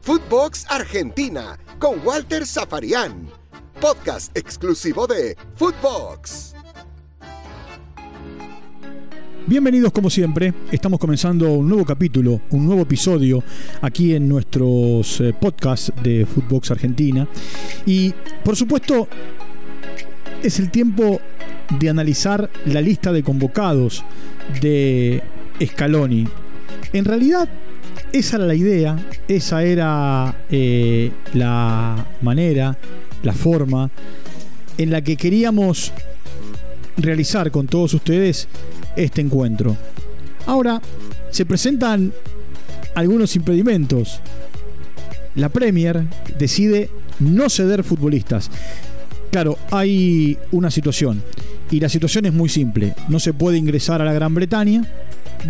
Footbox Argentina con Walter Zafarian. Podcast exclusivo de Footbox. Bienvenidos como siempre, estamos comenzando un nuevo capítulo, un nuevo episodio aquí en nuestros eh, podcasts de Footbox Argentina. Y por supuesto es el tiempo de analizar la lista de convocados de Scaloni. En realidad esa era la idea, esa era eh, la manera, la forma en la que queríamos realizar con todos ustedes este encuentro. Ahora, se presentan algunos impedimentos. La Premier decide no ceder futbolistas. Claro, hay una situación. Y la situación es muy simple. No se puede ingresar a la Gran Bretaña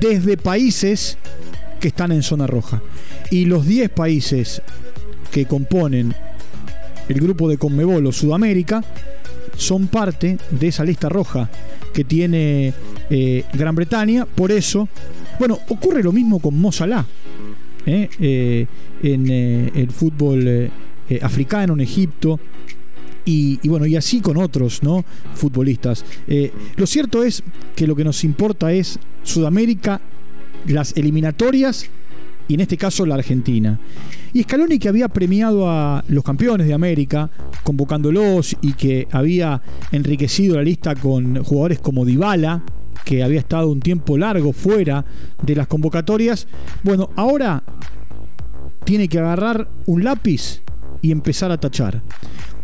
desde países que están en zona roja. Y los 10 países que componen el grupo de Conmebol o Sudamérica son parte de esa lista roja que tiene eh, Gran Bretaña. Por eso, bueno, ocurre lo mismo con Mo ¿eh? Eh, en el fútbol africano, en Egipto. Y, y, bueno, y así con otros ¿no? futbolistas. lo cierto es que lo que nos importa es Sudamérica las eliminatorias y en este caso la Argentina. Y Scaloni que había premiado a los campeones de América, convocándolos y que había enriquecido la lista con jugadores como Dybala, que había estado un tiempo largo fuera de las convocatorias. Bueno, ahora tiene que agarrar un lápiz y empezar a tachar.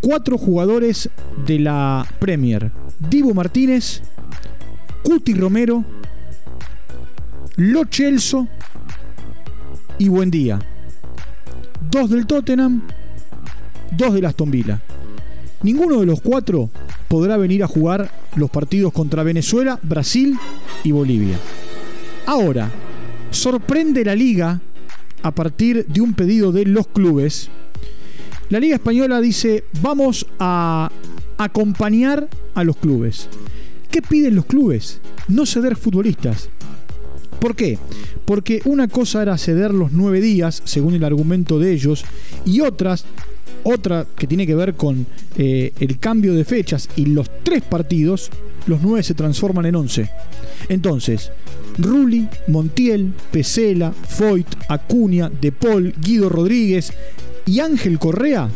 Cuatro jugadores de la Premier. Divo Martínez, Cuti Romero, lo Chelso y Buen Día. Dos del Tottenham, dos del Aston Villa. Ninguno de los cuatro podrá venir a jugar los partidos contra Venezuela, Brasil y Bolivia. Ahora, sorprende la liga a partir de un pedido de los clubes. La liga española dice, vamos a acompañar a los clubes. ¿Qué piden los clubes? No ceder futbolistas. ¿Por qué? Porque una cosa era ceder los nueve días, según el argumento de ellos, y otras, otra que tiene que ver con eh, el cambio de fechas y los tres partidos, los nueve se transforman en once. Entonces, Rulli, Montiel, Pesela, Foyt, Acuña, De Paul, Guido Rodríguez y Ángel Correa,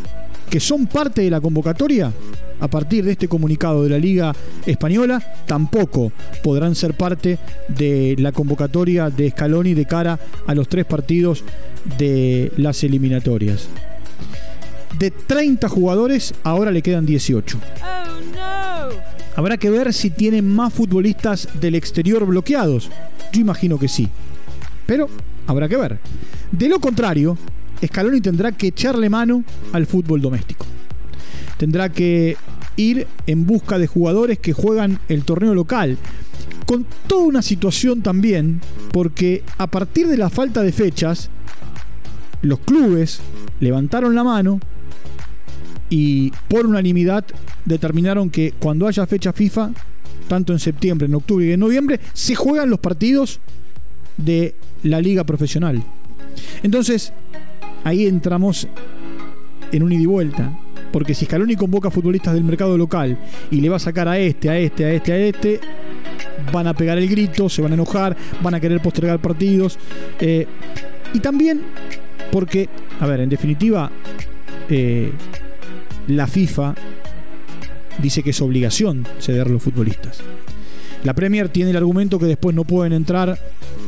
que son parte de la convocatoria, a partir de este comunicado de la Liga Española, tampoco podrán ser parte de la convocatoria de Scaloni de cara a los tres partidos de las eliminatorias. De 30 jugadores, ahora le quedan 18. Habrá que ver si tienen más futbolistas del exterior bloqueados. Yo imagino que sí. Pero habrá que ver. De lo contrario, Scaloni tendrá que echarle mano al fútbol doméstico tendrá que ir en busca de jugadores que juegan el torneo local. Con toda una situación también, porque a partir de la falta de fechas, los clubes levantaron la mano y por unanimidad determinaron que cuando haya fecha FIFA, tanto en septiembre, en octubre y en noviembre, se juegan los partidos de la liga profesional. Entonces, ahí entramos en un ida y vuelta. Porque si Scaloni convoca futbolistas del mercado local y le va a sacar a este, a este, a este, a este, van a pegar el grito, se van a enojar, van a querer postergar partidos. Eh, y también porque, a ver, en definitiva, eh, la FIFA dice que es obligación ceder los futbolistas. La Premier tiene el argumento que después no pueden entrar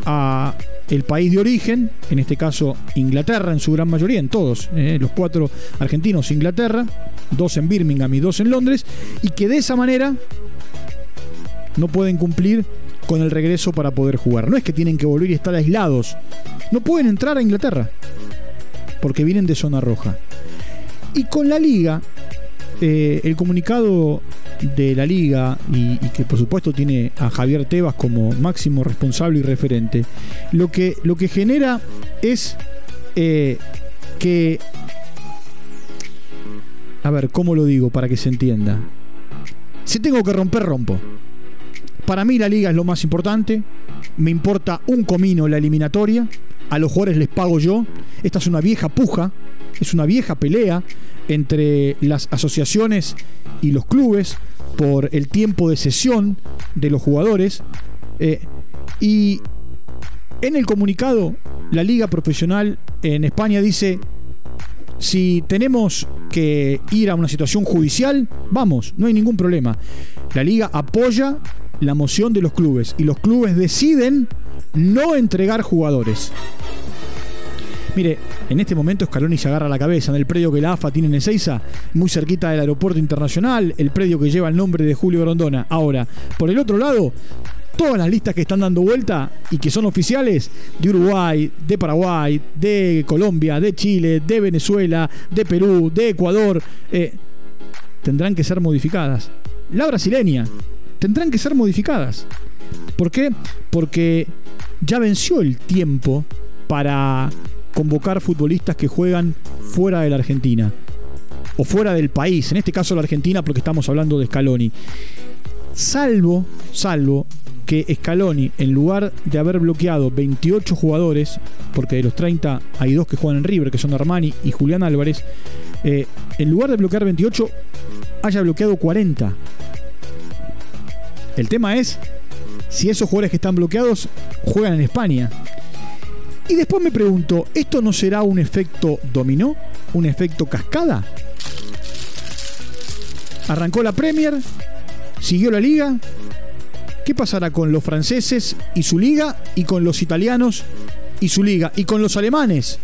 a el país de origen, en este caso Inglaterra en su gran mayoría, en todos, eh, los cuatro argentinos Inglaterra, dos en Birmingham y dos en Londres, y que de esa manera no pueden cumplir con el regreso para poder jugar. No es que tienen que volver y estar aislados, no pueden entrar a Inglaterra, porque vienen de zona roja. Y con la liga, eh, el comunicado de la liga y, que por supuesto tiene a Javier Tebas como máximo responsable y referente, lo que, lo que genera es eh, que, a ver, ¿cómo lo digo para que se entienda? Si tengo que romper, rompo. Para mí la liga es lo más importante, me importa un comino la eliminatoria, a los jugadores les pago yo. Esta es una vieja puja, es una vieja pelea entre las asociaciones y los clubes por el tiempo de sesión de los jugadores. Eh, y en el comunicado, la Liga Profesional en España dice, si tenemos que ir a una situación judicial, vamos, no hay ningún problema. La liga apoya la moción de los clubes y los clubes deciden no entregar jugadores. Mire, en este momento Scaloni se agarra la cabeza en el predio que la AFA tiene en Ezeiza, muy cerquita del aeropuerto internacional, el predio que lleva el nombre de Julio Grondona. Ahora, por el otro lado, todas las listas que están dando vuelta y que son oficiales de Uruguay, de Paraguay, de Colombia, de Chile, de Venezuela, de Perú, de Ecuador, eh, tendrán que ser modificadas. La brasileña tendrán que ser modificadas. ¿Por qué? Porque ya venció el tiempo para convocar futbolistas que juegan fuera de la Argentina o fuera del país, en este caso la Argentina porque estamos hablando de Scaloni. Salvo, salvo que Scaloni, en lugar de haber bloqueado 28 jugadores, porque de los 30 hay dos que juegan en River, que son Armani y Julián Álvarez, eh, en lugar de bloquear 28, haya bloqueado 40. El tema es si esos jugadores que están bloqueados juegan en España. Y después me pregunto, ¿esto no será un efecto dominó? ¿Un efecto cascada? Arrancó la Premier, siguió la liga. ¿Qué pasará con los franceses y su liga y con los italianos y su liga y con los alemanes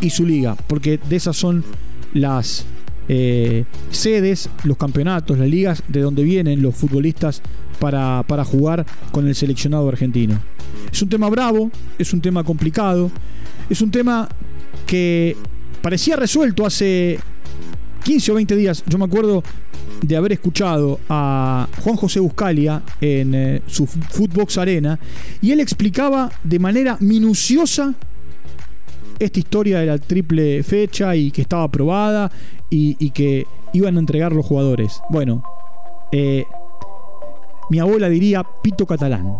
y su liga? Porque de esas son las eh, sedes, los campeonatos, las ligas de donde vienen los futbolistas para, para jugar con el seleccionado argentino. Es un tema bravo, es un tema complicado, es un tema que parecía resuelto hace 15 o 20 días. Yo me acuerdo de haber escuchado a Juan José Buscalia en eh, su Footbox Arena y él explicaba de manera minuciosa esta historia de la triple fecha y que estaba aprobada y, que iban a entregar los jugadores. Bueno, eh, mi abuela diría pito catalán.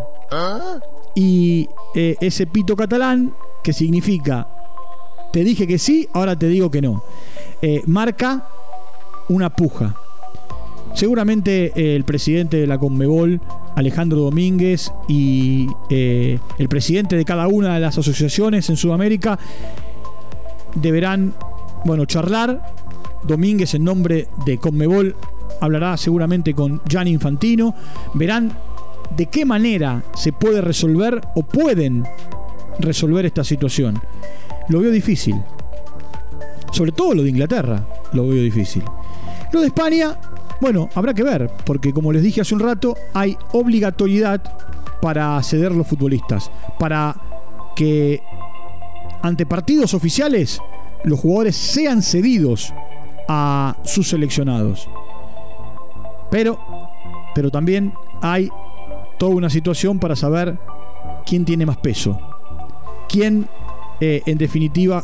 Y eh, ese pito catalán, que significa, te dije que sí, ahora te digo que no, eh, marca una puja. Seguramente el presidente de la Conmebol, Alejandro Domínguez, y el presidente de cada una de las asociaciones en Sudamérica deberán, bueno, charlar Domínguez en nombre de Conmebol hablará seguramente con Jan Infantino. Verán de qué manera se puede resolver o pueden resolver esta situación. Lo veo difícil. Sobre todo lo de Inglaterra, lo veo difícil. Lo de España, bueno, habrá que ver, porque como les dije hace un rato, hay obligatoriedad para ceder los futbolistas, para que ante partidos oficiales los jugadores sean cedidos a sus seleccionados. Pero, pero también hay toda una situación para saber quién tiene más peso. Quién, eh, en definitiva,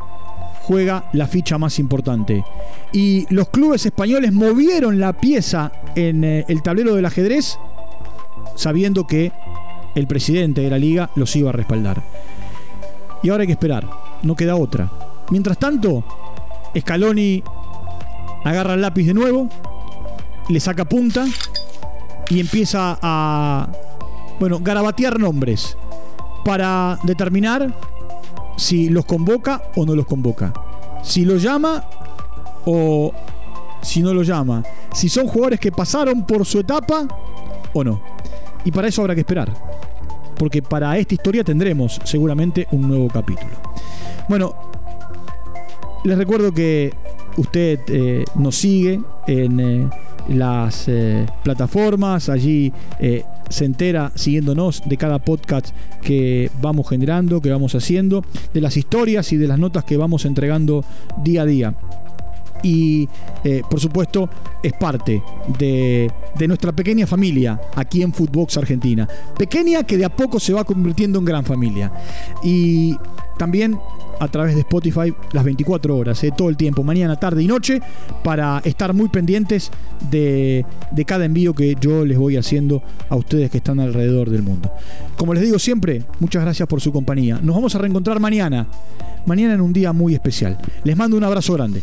juega la ficha más importante. Y los clubes españoles movieron la pieza en eh, el tablero del ajedrez sabiendo que el presidente de la liga los iba a respaldar. Y ahora hay que esperar, no queda otra. Mientras tanto, Scaloni agarra el lápiz de nuevo, le saca punta y empieza a, bueno, garabatear nombres para determinar si los convoca o no los convoca. Si los llama o si no los llama. Si son jugadores que pasaron por su etapa o no. Y para eso habrá que esperar. Porque para esta historia tendremos seguramente un nuevo capítulo. Bueno, les recuerdo que usted eh, nos sigue en eh, las eh, plataformas, allí se entera siguiéndonos de cada podcast que vamos generando, que vamos haciendo, de las historias y de las notas que vamos entregando día a día y por supuesto es parte de, de, nuestra pequeña familia aquí en Footbox Argentina. Pequeña que de a poco se va convirtiendo en gran familia. Y también a través de Spotify las 24 horas, eh, todo el tiempo, mañana, tarde y noche, para estar muy pendientes de, de cada envío que yo les voy haciendo a ustedes que están alrededor del mundo. Como les digo siempre, muchas gracias por su compañía. Nos vamos a reencontrar mañana, mañana en un día muy especial. Les mando un abrazo grande.